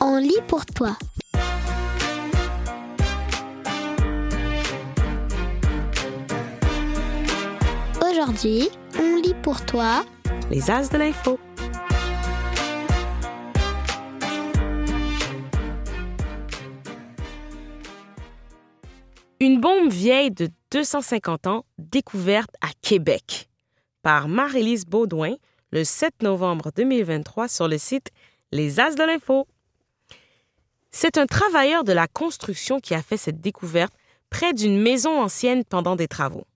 On lit pour toi. Aujourd'hui, on lit pour toi Les As de l'info. Une bombe vieille de 250 ans découverte à Québec par Marie-Lise Baudouin le 7 novembre 2023 sur le site Les As de l'info. C'est un travailleur de la construction qui a fait cette découverte près d'une maison ancienne pendant des travaux.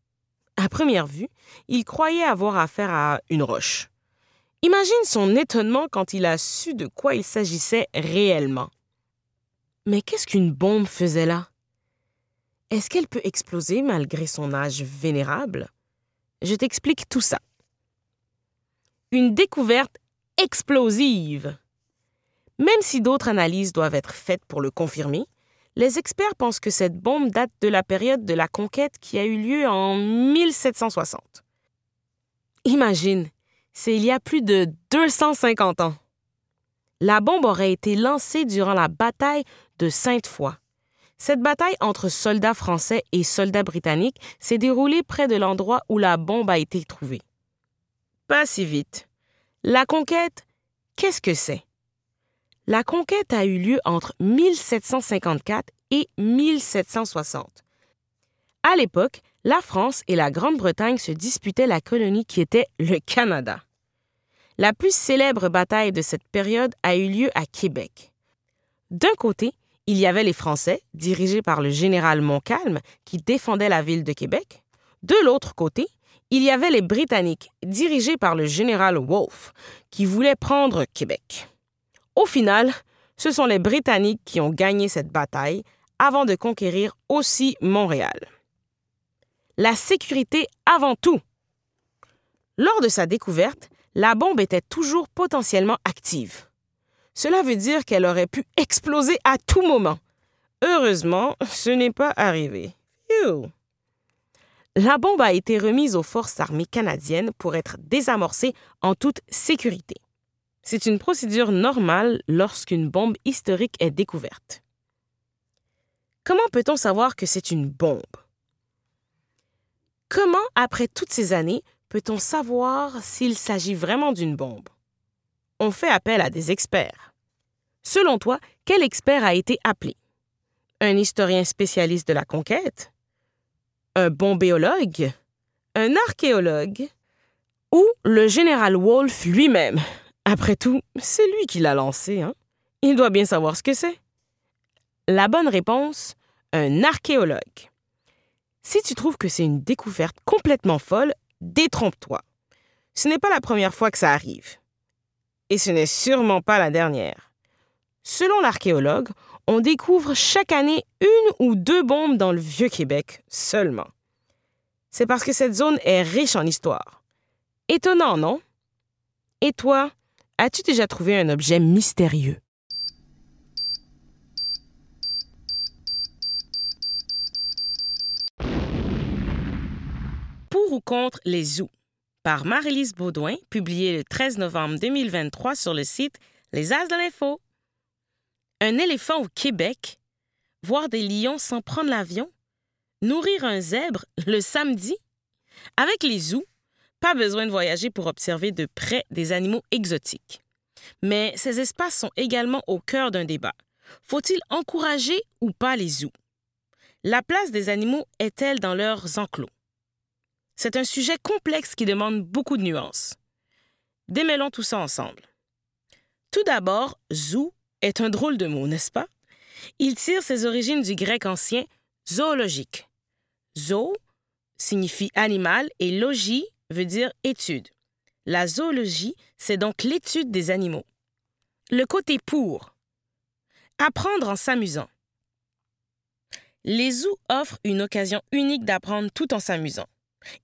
À première vue, il croyait avoir affaire à une roche. Imagine son étonnement quand il a su de quoi il s'agissait réellement. Mais qu'est-ce qu'une bombe faisait là? Est-ce qu'elle peut exploser malgré son âge vénérable? Je t'explique tout ça. Une découverte explosive. Même si d'autres analyses doivent être faites pour le confirmer, les experts pensent que cette bombe date de la période de la conquête qui a eu lieu en 1760. Imagine, c'est il y a plus de 250 ans. La bombe aurait été lancée durant la bataille de Sainte-Foy. Cette bataille entre soldats français et soldats britanniques s'est déroulée près de l'endroit où la bombe a été trouvée. Pas si vite. La conquête, qu'est-ce que c'est? La conquête a eu lieu entre 1754 et 1760. À l'époque, la France et la Grande-Bretagne se disputaient la colonie qui était le Canada. La plus célèbre bataille de cette période a eu lieu à Québec. D'un côté, il y avait les Français, dirigés par le général Montcalm, qui défendaient la ville de Québec. De l'autre côté, il y avait les Britanniques, dirigés par le général Wolfe, qui voulaient prendre Québec. Au final, ce sont les Britanniques qui ont gagné cette bataille avant de conquérir aussi Montréal. La sécurité avant tout. Lors de sa découverte, la bombe était toujours potentiellement active. Cela veut dire qu'elle aurait pu exploser à tout moment. Heureusement, ce n'est pas arrivé. La bombe a été remise aux forces armées canadiennes pour être désamorcée en toute sécurité. C'est une procédure normale lorsqu'une bombe historique est découverte. Comment peut-on savoir que c'est une bombe? Comment, après toutes ces années, peut-on savoir s'il s'agit vraiment d'une bombe? On fait appel à des experts. Selon toi, quel expert a été appelé? Un historien spécialiste de la conquête? Un bombéologue? Un archéologue? Ou le général Wolfe lui-même? Après tout, c'est lui qui l'a lancé, hein? Il doit bien savoir ce que c'est. La bonne réponse, un archéologue. Si tu trouves que c'est une découverte complètement folle, détrompe-toi. Ce n'est pas la première fois que ça arrive. Et ce n'est sûrement pas la dernière. Selon l'archéologue, on découvre chaque année une ou deux bombes dans le vieux Québec seulement. C'est parce que cette zone est riche en histoire. Étonnant, non? Et toi, As-tu déjà trouvé un objet mystérieux? Pour ou contre les zoos? Par Marie-Lise Baudouin, publié le 13 novembre 2023 sur le site Les As de l'Info. Un éléphant au Québec, voir des lions sans prendre l'avion, nourrir un zèbre le samedi? Avec les zoos, pas besoin de voyager pour observer de près des animaux exotiques. Mais ces espaces sont également au cœur d'un débat. Faut-il encourager ou pas les zoos? La place des animaux est-elle dans leurs enclos? C'est un sujet complexe qui demande beaucoup de nuances. Démêlons tout ça ensemble. Tout d'abord, zoo est un drôle de mot, n'est-ce pas? Il tire ses origines du grec ancien zoologique. Zo signifie animal et logis veut dire étude. La zoologie, c'est donc l'étude des animaux. Le côté pour. Apprendre en s'amusant. Les zoos offrent une occasion unique d'apprendre tout en s'amusant.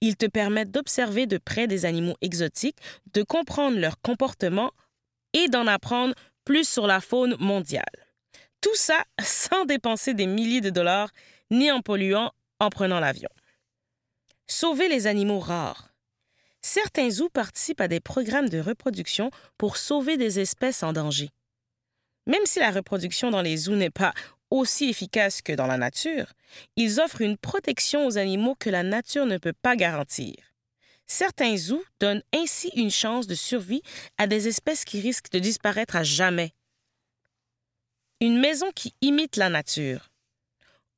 Ils te permettent d'observer de près des animaux exotiques, de comprendre leur comportement et d'en apprendre plus sur la faune mondiale. Tout ça sans dépenser des milliers de dollars ni en polluant en prenant l'avion. Sauver les animaux rares. Certains zoos participent à des programmes de reproduction pour sauver des espèces en danger. Même si la reproduction dans les zoos n'est pas aussi efficace que dans la nature, ils offrent une protection aux animaux que la nature ne peut pas garantir. Certains zoos donnent ainsi une chance de survie à des espèces qui risquent de disparaître à jamais. Une maison qui imite la nature.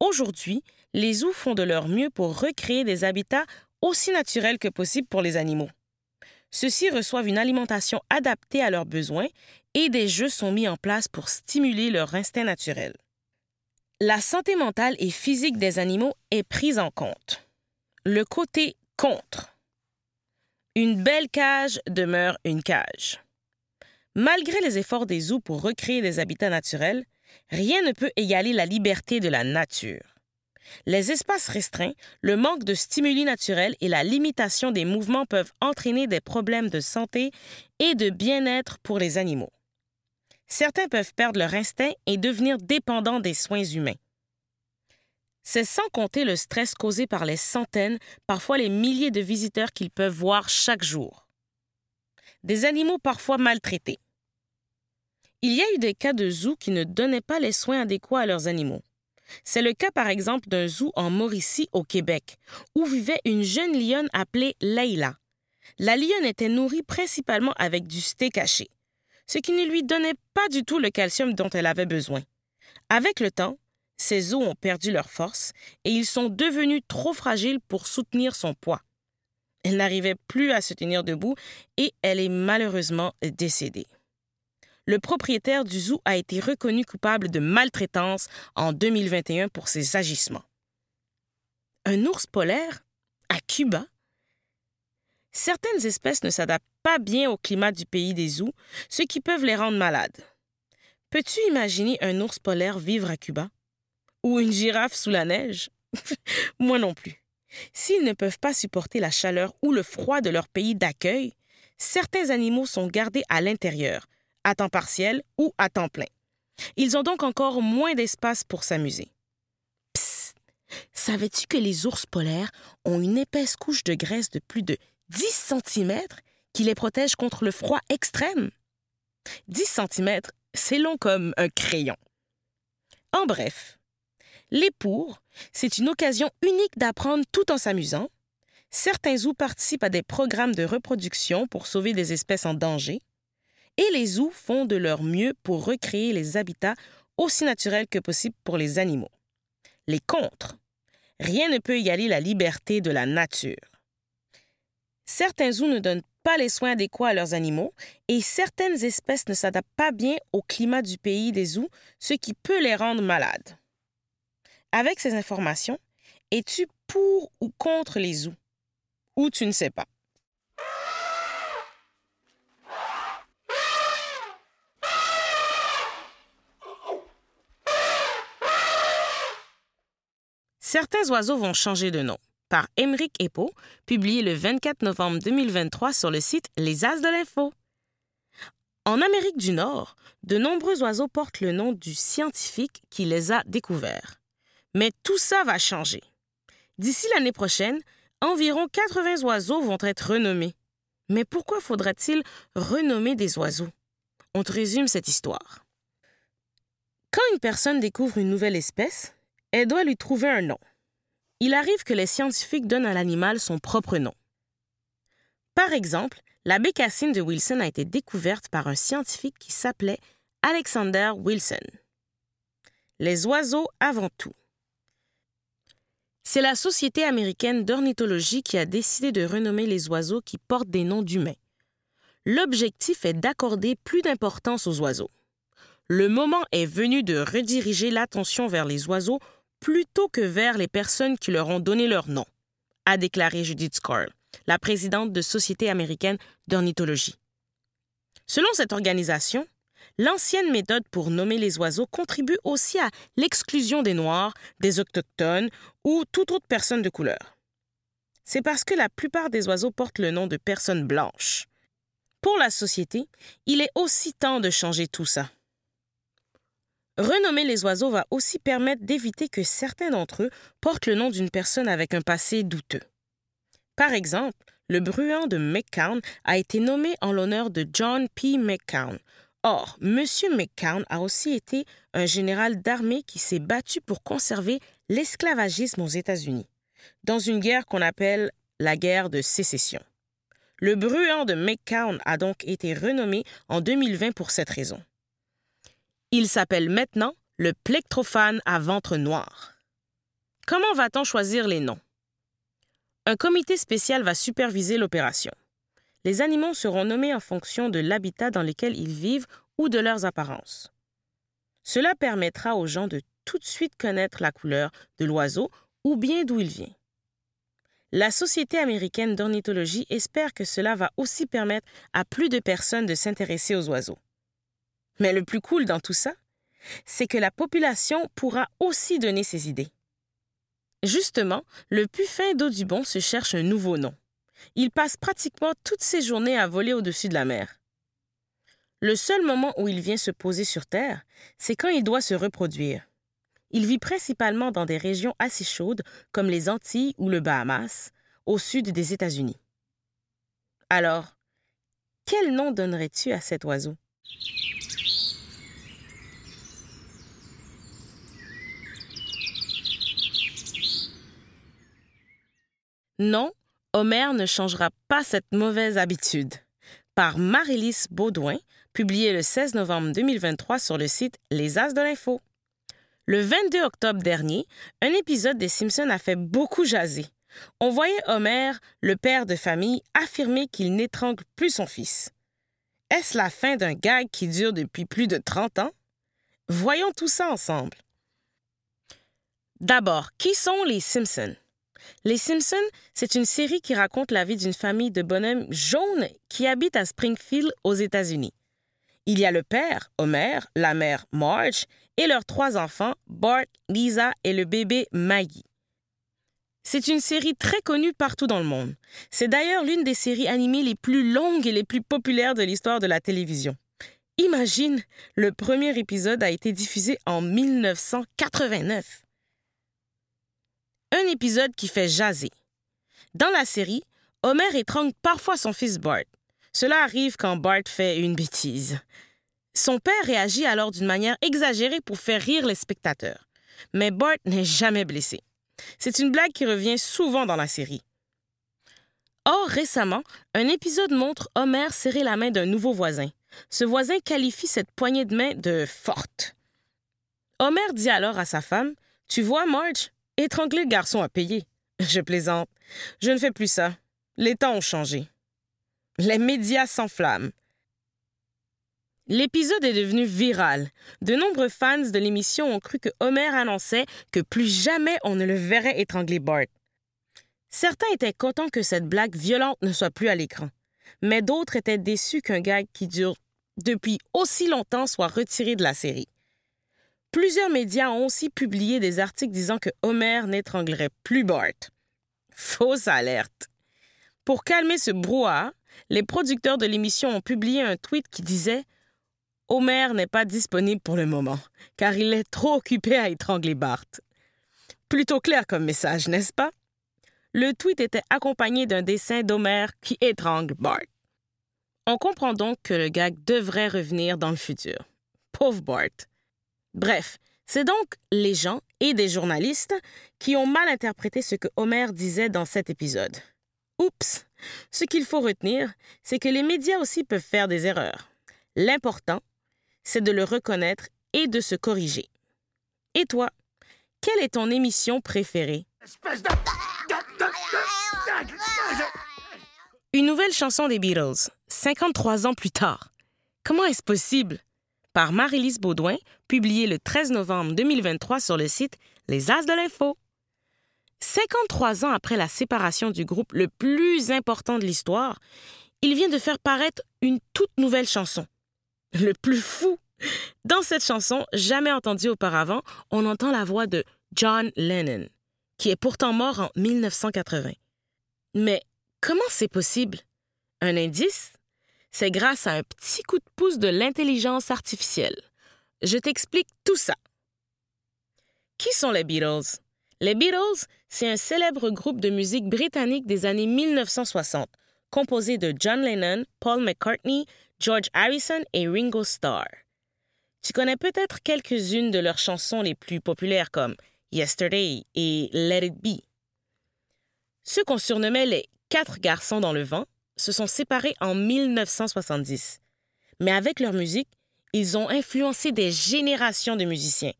Aujourd'hui, les zoos font de leur mieux pour recréer des habitats aussi naturels que possible pour les animaux. Ceux-ci reçoivent une alimentation adaptée à leurs besoins et des jeux sont mis en place pour stimuler leur instinct naturel. La santé mentale et physique des animaux est prise en compte. Le côté contre. Une belle cage demeure une cage. Malgré les efforts des zoos pour recréer des habitats naturels, rien ne peut égaler la liberté de la nature. Les espaces restreints, le manque de stimuli naturels et la limitation des mouvements peuvent entraîner des problèmes de santé et de bien-être pour les animaux. Certains peuvent perdre leur instinct et devenir dépendants des soins humains. C'est sans compter le stress causé par les centaines, parfois les milliers de visiteurs qu'ils peuvent voir chaque jour. Des animaux parfois maltraités. Il y a eu des cas de zoos qui ne donnaient pas les soins adéquats à leurs animaux. C'est le cas par exemple d'un zoo en Mauricie au Québec, où vivait une jeune lionne appelée Leila. La lionne était nourrie principalement avec du steak haché, ce qui ne lui donnait pas du tout le calcium dont elle avait besoin. Avec le temps, ses os ont perdu leur force et ils sont devenus trop fragiles pour soutenir son poids. Elle n'arrivait plus à se tenir debout et elle est malheureusement décédée le propriétaire du zoo a été reconnu coupable de maltraitance en 2021 pour ses agissements. Un ours polaire à Cuba Certaines espèces ne s'adaptent pas bien au climat du pays des zoos, ce qui peut les rendre malades. Peux-tu imaginer un ours polaire vivre à Cuba? Ou une girafe sous la neige? Moi non plus. S'ils ne peuvent pas supporter la chaleur ou le froid de leur pays d'accueil, certains animaux sont gardés à l'intérieur, à temps partiel ou à temps plein. Ils ont donc encore moins d'espace pour s'amuser. Savais-tu que les ours polaires ont une épaisse couche de graisse de plus de 10 cm qui les protège contre le froid extrême? 10 cm, c'est long comme un crayon. En bref, les pour, c'est une occasion unique d'apprendre tout en s'amusant. Certains zoos participent à des programmes de reproduction pour sauver des espèces en danger et les zoos font de leur mieux pour recréer les habitats aussi naturels que possible pour les animaux. Les contres. Rien ne peut égaler la liberté de la nature. Certains zoos ne donnent pas les soins adéquats à leurs animaux et certaines espèces ne s'adaptent pas bien au climat du pays des zoos, ce qui peut les rendre malades. Avec ces informations, es-tu pour ou contre les zoos? Ou tu ne sais pas? Certains oiseaux vont changer de nom. Par Émeric Epo, publié le 24 novembre 2023 sur le site Les As de l'Info. En Amérique du Nord, de nombreux oiseaux portent le nom du scientifique qui les a découverts. Mais tout ça va changer. D'ici l'année prochaine, environ 80 oiseaux vont être renommés. Mais pourquoi faudra-t-il renommer des oiseaux? On te résume cette histoire. Quand une personne découvre une nouvelle espèce, elle doit lui trouver un nom. Il arrive que les scientifiques donnent à l'animal son propre nom. Par exemple, la bécassine de Wilson a été découverte par un scientifique qui s'appelait Alexander Wilson. Les oiseaux avant tout. C'est la Société américaine d'ornithologie qui a décidé de renommer les oiseaux qui portent des noms d'humains. L'objectif est d'accorder plus d'importance aux oiseaux. Le moment est venu de rediriger l'attention vers les oiseaux plutôt que vers les personnes qui leur ont donné leur nom, a déclaré Judith Scarl, la présidente de Société américaine d'ornithologie. Selon cette organisation, l'ancienne méthode pour nommer les oiseaux contribue aussi à l'exclusion des Noirs, des Autochtones ou toute autre personne de couleur. C'est parce que la plupart des oiseaux portent le nom de personnes blanches. Pour la société, il est aussi temps de changer tout ça. Renommer les oiseaux va aussi permettre d'éviter que certains d'entre eux portent le nom d'une personne avec un passé douteux. Par exemple, le bruant de McCown a été nommé en l'honneur de John P. McCown. Or, M. McCown a aussi été un général d'armée qui s'est battu pour conserver l'esclavagisme aux États-Unis, dans une guerre qu'on appelle la guerre de sécession. Le bruant de McCown a donc été renommé en 2020 pour cette raison. Il s'appelle maintenant le plectrophane à ventre noir. Comment va-t-on choisir les noms? Un comité spécial va superviser l'opération. Les animaux seront nommés en fonction de l'habitat dans lequel ils vivent ou de leurs apparences. Cela permettra aux gens de tout de suite connaître la couleur de l'oiseau ou bien d'où il vient. La Société américaine d'ornithologie espère que cela va aussi permettre à plus de personnes de s'intéresser aux oiseaux. Mais le plus cool dans tout ça, c'est que la population pourra aussi donner ses idées. Justement, le puffin d'Audubon se cherche un nouveau nom. Il passe pratiquement toutes ses journées à voler au-dessus de la mer. Le seul moment où il vient se poser sur Terre, c'est quand il doit se reproduire. Il vit principalement dans des régions assez chaudes comme les Antilles ou le Bahamas, au sud des États-Unis. Alors, quel nom donnerais-tu à cet oiseau? Non, Homer ne changera pas cette mauvaise habitude. Par Marilys Baudouin, publié le 16 novembre 2023 sur le site Les As de l'Info. Le 22 octobre dernier, un épisode des Simpsons a fait beaucoup jaser. On voyait Homer, le père de famille, affirmer qu'il n'étrangle plus son fils. Est-ce la fin d'un gag qui dure depuis plus de 30 ans? Voyons tout ça ensemble. D'abord, qui sont les Simpsons? Les Simpsons, c'est une série qui raconte la vie d'une famille de bonhommes jaunes qui habite à Springfield, aux États-Unis. Il y a le père, Homer, la mère, Marge, et leurs trois enfants, Bart, Lisa et le bébé Maggie. C'est une série très connue partout dans le monde. C'est d'ailleurs l'une des séries animées les plus longues et les plus populaires de l'histoire de la télévision. Imagine, le premier épisode a été diffusé en 1989 un épisode qui fait jaser. Dans la série, Homer étrangle parfois son fils Bart. Cela arrive quand Bart fait une bêtise. Son père réagit alors d'une manière exagérée pour faire rire les spectateurs. Mais Bart n'est jamais blessé. C'est une blague qui revient souvent dans la série. Or, récemment, un épisode montre Homer serrer la main d'un nouveau voisin. Ce voisin qualifie cette poignée de main de forte. Homer dit alors à sa femme Tu vois, Marge, Étrangler le garçon à payer. Je plaisante. Je ne fais plus ça. Les temps ont changé. Les médias s'enflamment. L'épisode est devenu viral. De nombreux fans de l'émission ont cru que Homer annonçait que plus jamais on ne le verrait étrangler Bart. Certains étaient contents que cette blague violente ne soit plus à l'écran, mais d'autres étaient déçus qu'un gag qui dure depuis aussi longtemps soit retiré de la série. Plusieurs médias ont aussi publié des articles disant que Homer n'étranglerait plus Bart. Fausse alerte. Pour calmer ce brouhaha, les producteurs de l'émission ont publié un tweet qui disait Homer n'est pas disponible pour le moment, car il est trop occupé à étrangler Bart. Plutôt clair comme message, n'est-ce pas? Le tweet était accompagné d'un dessin d'Homer qui étrangle Bart. On comprend donc que le gag devrait revenir dans le futur. Pauvre Bart. Bref, c'est donc les gens et des journalistes qui ont mal interprété ce que Homer disait dans cet épisode. Oups! Ce qu'il faut retenir, c'est que les médias aussi peuvent faire des erreurs. L'important, c'est de le reconnaître et de se corriger. Et toi, quelle est ton émission préférée? Une nouvelle chanson des Beatles, 53 ans plus tard. Comment est-ce possible? Par Marie-Lise Baudouin, publié le 13 novembre 2023 sur le site Les As de l'Info. 53 ans après la séparation du groupe le plus important de l'histoire, il vient de faire paraître une toute nouvelle chanson. Le plus fou! Dans cette chanson, jamais entendue auparavant, on entend la voix de John Lennon, qui est pourtant mort en 1980. Mais comment c'est possible? Un indice? C'est grâce à un petit coup de pouce de l'intelligence artificielle. Je t'explique tout ça. Qui sont les Beatles? Les Beatles, c'est un célèbre groupe de musique britannique des années 1960, composé de John Lennon, Paul McCartney, George Harrison et Ringo Starr. Tu connais peut-être quelques-unes de leurs chansons les plus populaires comme Yesterday et Let It Be. Ceux qu'on surnommait les quatre garçons dans le vent se sont séparés en 1970. Mais avec leur musique, ils ont influencé des générations de musiciens.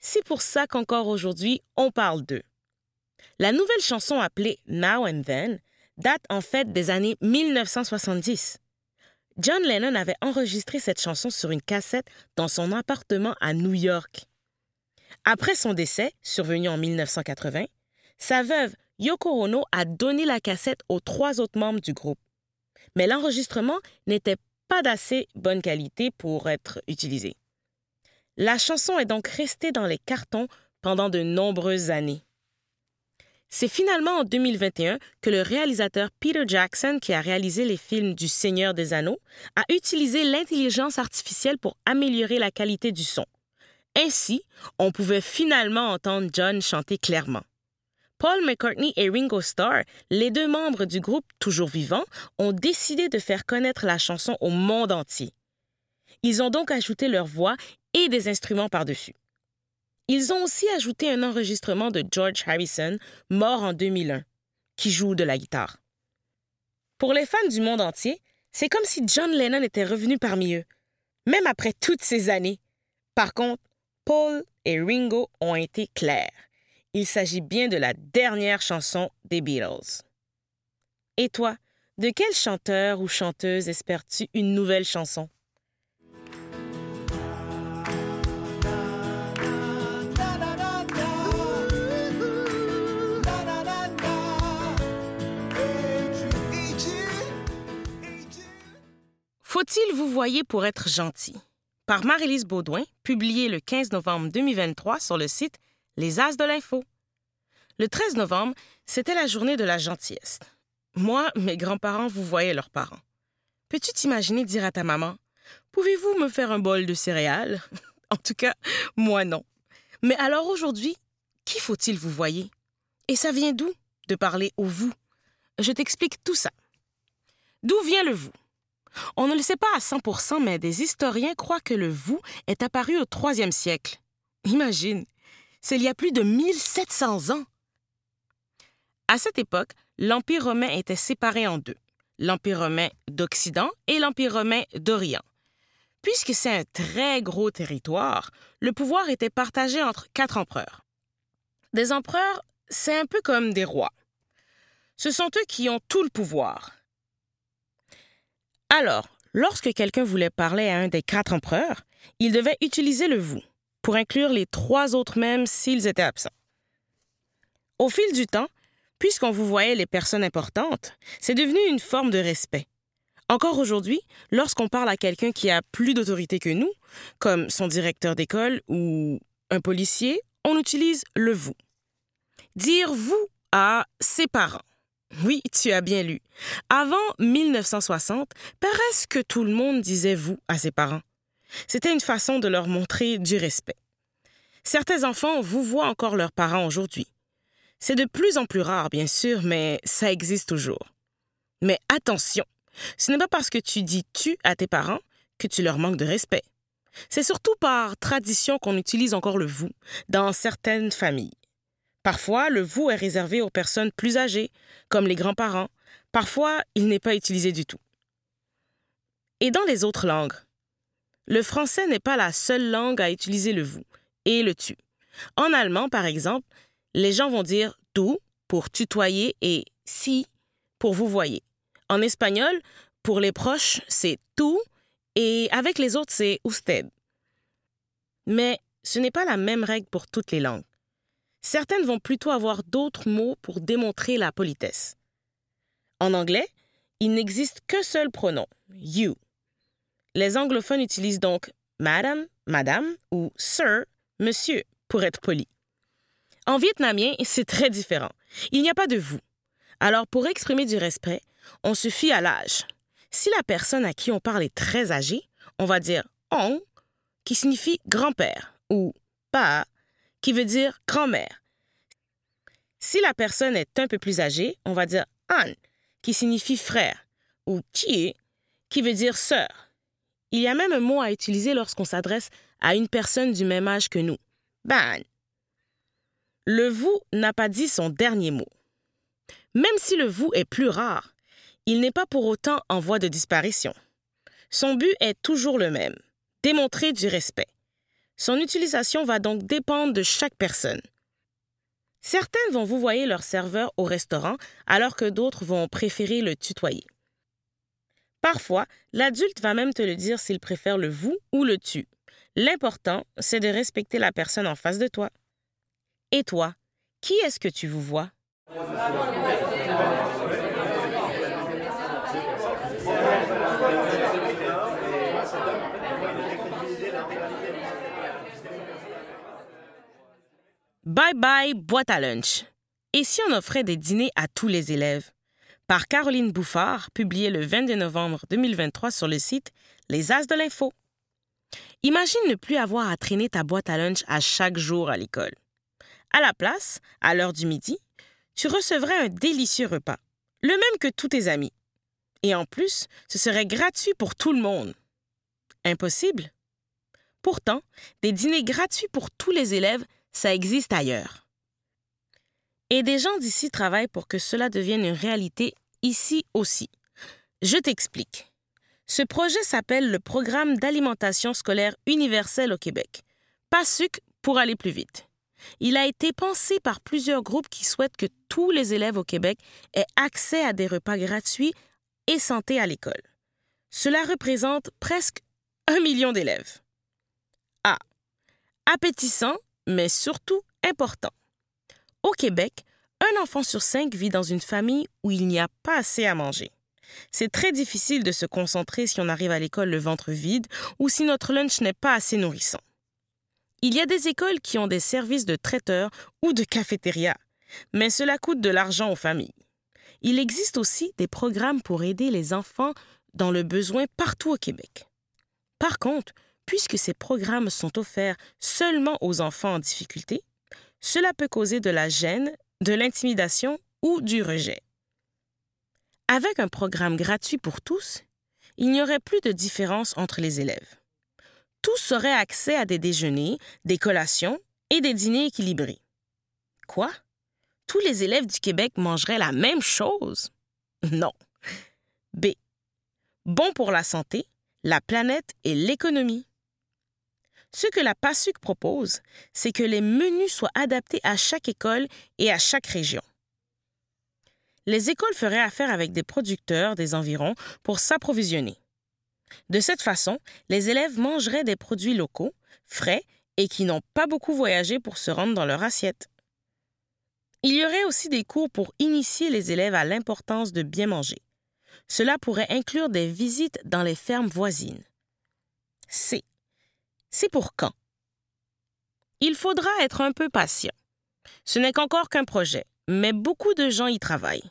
C'est pour ça qu'encore aujourd'hui, on parle d'eux. La nouvelle chanson appelée Now and Then date en fait des années 1970. John Lennon avait enregistré cette chanson sur une cassette dans son appartement à New York. Après son décès, survenu en 1980, sa veuve Yoko Ono a donné la cassette aux trois autres membres du groupe. Mais l'enregistrement n'était pas d'assez bonne qualité pour être utilisé. La chanson est donc restée dans les cartons pendant de nombreuses années. C'est finalement en 2021 que le réalisateur Peter Jackson, qui a réalisé les films du Seigneur des Anneaux, a utilisé l'intelligence artificielle pour améliorer la qualité du son. Ainsi, on pouvait finalement entendre John chanter clairement. Paul McCartney et Ringo Starr, les deux membres du groupe toujours vivants, ont décidé de faire connaître la chanson au monde entier. Ils ont donc ajouté leur voix et des instruments par-dessus. Ils ont aussi ajouté un enregistrement de George Harrison, mort en 2001, qui joue de la guitare. Pour les fans du monde entier, c'est comme si John Lennon était revenu parmi eux, même après toutes ces années. Par contre, Paul et Ringo ont été clairs. Il s'agit bien de la dernière chanson des Beatles. Et toi, de quel chanteur ou chanteuse espères-tu une nouvelle chanson? Faut-il vous voyer pour être gentil? Par Marie-Lise Baudouin, publié le 15 novembre 2023 sur le site Les As de l'Info. Le 13 novembre, c'était la journée de la gentillesse. Moi, mes grands-parents vous voyaient leurs parents. Peux-tu t'imaginer dire à ta maman Pouvez-vous me faire un bol de céréales? En tout cas, moi non. Mais alors aujourd'hui, qui faut-il vous voyer? Et ça vient d'où de parler au vous? Je t'explique tout ça. D'où vient le vous? On ne le sait pas à 100%, mais des historiens croient que le vous est apparu au IIIe siècle. Imagine, c'est il y a plus de 1700 ans. À cette époque, l'Empire romain était séparé en deux, l'Empire romain d'Occident et l'Empire romain d'Orient. Puisque c'est un très gros territoire, le pouvoir était partagé entre quatre empereurs. Des empereurs, c'est un peu comme des rois. Ce sont eux qui ont tout le pouvoir. Alors, lorsque quelqu'un voulait parler à un des quatre empereurs, il devait utiliser le vous pour inclure les trois autres mêmes s'ils étaient absents. Au fil du temps, puisqu'on vous voyait les personnes importantes, c'est devenu une forme de respect. Encore aujourd'hui, lorsqu'on parle à quelqu'un qui a plus d'autorité que nous, comme son directeur d'école ou un policier, on utilise le vous. Dire vous à ses parents, oui, tu as bien lu. Avant 1960, presque tout le monde disait vous à ses parents. C'était une façon de leur montrer du respect. Certains enfants vous voient encore leurs parents aujourd'hui. C'est de plus en plus rare, bien sûr, mais ça existe toujours. Mais attention, ce n'est pas parce que tu dis tu à tes parents que tu leur manques de respect. C'est surtout par tradition qu'on utilise encore le vous dans certaines familles. Parfois, le vous est réservé aux personnes plus âgées, comme les grands-parents. Parfois, il n'est pas utilisé du tout. Et dans les autres langues, le français n'est pas la seule langue à utiliser le vous et le tu. En allemand, par exemple, les gens vont dire tu pour tutoyer et si pour vous voyer. En espagnol, pour les proches, c'est tu et avec les autres, c'est usted. Mais ce n'est pas la même règle pour toutes les langues. Certaines vont plutôt avoir d'autres mots pour démontrer la politesse. En anglais, il n'existe qu'un seul pronom, you. Les anglophones utilisent donc madame, madame ou sir, monsieur, pour être poli. En vietnamien, c'est très différent. Il n'y a pas de vous. Alors, pour exprimer du respect, on se fie à l'âge. Si la personne à qui on parle est très âgée, on va dire on, qui signifie grand-père, ou pa, qui veut dire grand-mère. Si la personne est un peu plus âgée, on va dire an, qui signifie frère, ou chi, qui veut dire sœur. Il y a même un mot à utiliser lorsqu'on s'adresse à une personne du même âge que nous. Ban. Le vous n'a pas dit son dernier mot. Même si le vous est plus rare, il n'est pas pour autant en voie de disparition. Son but est toujours le même, démontrer du respect. Son utilisation va donc dépendre de chaque personne. Certaines vont vous voyer leur serveur au restaurant alors que d'autres vont préférer le tutoyer. Parfois, l'adulte va même te le dire s'il préfère le vous ou le tu. L'important, c'est de respecter la personne en face de toi. Et toi, qui est-ce que tu vous vois? Bye bye boîte à lunch. Et si on offrait des dîners à tous les élèves? Par Caroline Bouffard, publié le 22 novembre 2023 sur le site Les As de l'Info. Imagine ne plus avoir à traîner ta boîte à lunch à chaque jour à l'école. À la place, à l'heure du midi, tu recevrais un délicieux repas, le même que tous tes amis. Et en plus, ce serait gratuit pour tout le monde. Impossible? Pourtant, des dîners gratuits pour tous les élèves ça existe ailleurs. Et des gens d'ici travaillent pour que cela devienne une réalité ici aussi. Je t'explique. Ce projet s'appelle le Programme d'alimentation scolaire universelle au Québec. PASUC pour aller plus vite. Il a été pensé par plusieurs groupes qui souhaitent que tous les élèves au Québec aient accès à des repas gratuits et santé à l'école. Cela représente presque un million d'élèves. Ah, appétissant mais surtout important. Au Québec, un enfant sur cinq vit dans une famille où il n'y a pas assez à manger. C'est très difficile de se concentrer si on arrive à l'école le ventre vide ou si notre lunch n'est pas assez nourrissant. Il y a des écoles qui ont des services de traiteur ou de cafétéria, mais cela coûte de l'argent aux familles. Il existe aussi des programmes pour aider les enfants dans le besoin partout au Québec. Par contre, puisque ces programmes sont offerts seulement aux enfants en difficulté, cela peut causer de la gêne, de l'intimidation ou du rejet. Avec un programme gratuit pour tous, il n'y aurait plus de différence entre les élèves. Tous auraient accès à des déjeuners, des collations et des dîners équilibrés. Quoi? Tous les élèves du Québec mangeraient la même chose? Non. B. Bon pour la santé, la planète et l'économie. Ce que la PASUC propose, c'est que les menus soient adaptés à chaque école et à chaque région. Les écoles feraient affaire avec des producteurs des environs pour s'approvisionner. De cette façon, les élèves mangeraient des produits locaux, frais et qui n'ont pas beaucoup voyagé pour se rendre dans leur assiette. Il y aurait aussi des cours pour initier les élèves à l'importance de bien manger. Cela pourrait inclure des visites dans les fermes voisines. C. C'est pour quand? Il faudra être un peu patient. Ce n'est qu'encore qu'un projet, mais beaucoup de gens y travaillent.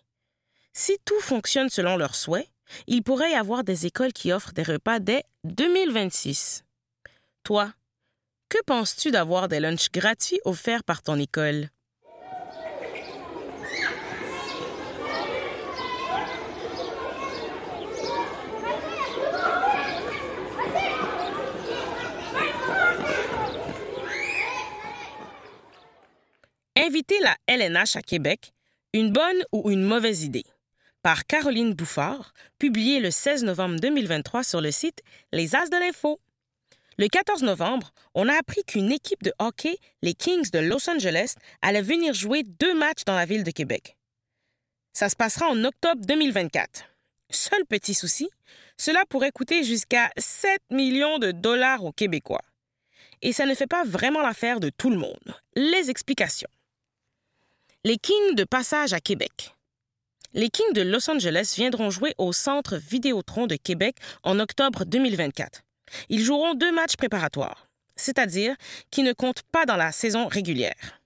Si tout fonctionne selon leurs souhaits, il pourrait y avoir des écoles qui offrent des repas dès 2026. Toi, que penses-tu d'avoir des lunchs gratuits offerts par ton école? Inviter la LNH à Québec, une bonne ou une mauvaise idée? Par Caroline Bouffard, publié le 16 novembre 2023 sur le site Les As de l'Info. Le 14 novembre, on a appris qu'une équipe de hockey, les Kings de Los Angeles, allait venir jouer deux matchs dans la ville de Québec. Ça se passera en octobre 2024. Seul petit souci, cela pourrait coûter jusqu'à 7 millions de dollars aux Québécois. Et ça ne fait pas vraiment l'affaire de tout le monde. Les explications. Les Kings de passage à Québec. Les Kings de Los Angeles viendront jouer au Centre Vidéotron de Québec en octobre 2024. Ils joueront deux matchs préparatoires, c'est-à-dire qui ne comptent pas dans la saison régulière.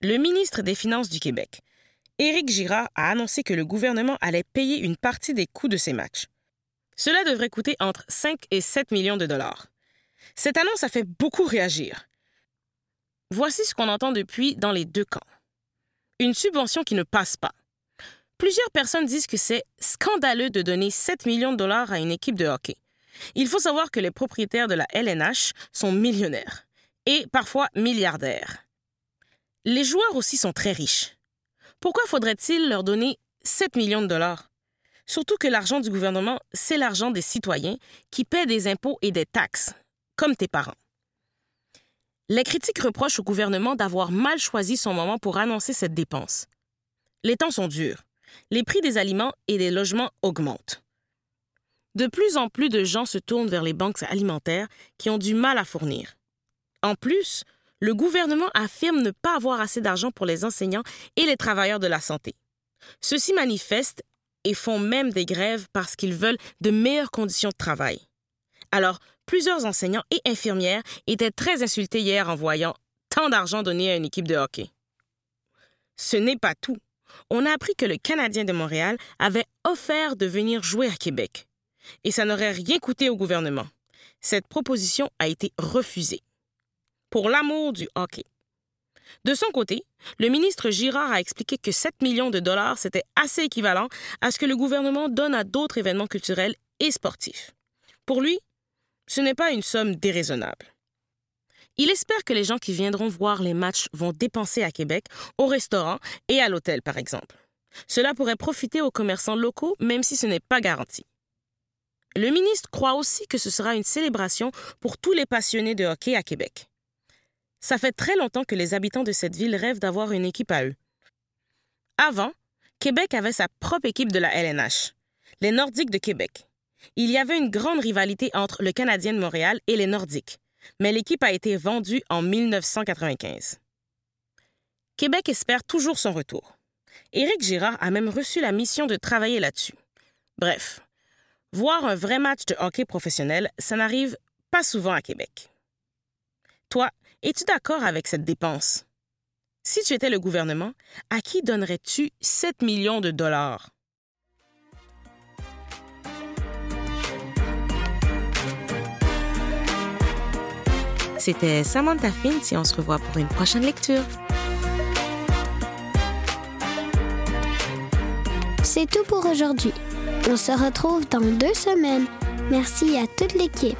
Le ministre des Finances du Québec, Éric Girard, a annoncé que le gouvernement allait payer une partie des coûts de ces matchs. Cela devrait coûter entre 5 et 7 millions de dollars. Cette annonce a fait beaucoup réagir. Voici ce qu'on entend depuis dans les deux camps. Une subvention qui ne passe pas. Plusieurs personnes disent que c'est scandaleux de donner 7 millions de dollars à une équipe de hockey. Il faut savoir que les propriétaires de la LNH sont millionnaires et parfois milliardaires. Les joueurs aussi sont très riches. Pourquoi faudrait-il leur donner 7 millions de dollars? Surtout que l'argent du gouvernement, c'est l'argent des citoyens qui paient des impôts et des taxes, comme tes parents. Les critiques reprochent au gouvernement d'avoir mal choisi son moment pour annoncer cette dépense. Les temps sont durs. Les prix des aliments et des logements augmentent. De plus en plus de gens se tournent vers les banques alimentaires qui ont du mal à fournir. En plus, le gouvernement affirme ne pas avoir assez d'argent pour les enseignants et les travailleurs de la santé. Ceux-ci manifestent et font même des grèves parce qu'ils veulent de meilleures conditions de travail. Alors, plusieurs enseignants et infirmières étaient très insultés hier en voyant tant d'argent donné à une équipe de hockey. Ce n'est pas tout. On a appris que le Canadien de Montréal avait offert de venir jouer à Québec et ça n'aurait rien coûté au gouvernement. Cette proposition a été refusée. Pour l'amour du hockey. De son côté, le ministre Girard a expliqué que 7 millions de dollars, c'était assez équivalent à ce que le gouvernement donne à d'autres événements culturels et sportifs. Pour lui, ce n'est pas une somme déraisonnable. Il espère que les gens qui viendront voir les matchs vont dépenser à Québec, au restaurant et à l'hôtel, par exemple. Cela pourrait profiter aux commerçants locaux, même si ce n'est pas garanti. Le ministre croit aussi que ce sera une célébration pour tous les passionnés de hockey à Québec. Ça fait très longtemps que les habitants de cette ville rêvent d'avoir une équipe à eux. Avant, Québec avait sa propre équipe de la LNH, les Nordiques de Québec. Il y avait une grande rivalité entre le Canadien de Montréal et les Nordiques, mais l'équipe a été vendue en 1995. Québec espère toujours son retour. Éric Girard a même reçu la mission de travailler là-dessus. Bref, Voir un vrai match de hockey professionnel, ça n'arrive pas souvent à Québec. Toi, es-tu d'accord avec cette dépense? Si tu étais le gouvernement, à qui donnerais-tu 7 millions de dollars? C'était Samantha Finn et on se revoit pour une prochaine lecture. C'est tout pour aujourd'hui. On se retrouve dans deux semaines. Merci à toute l'équipe.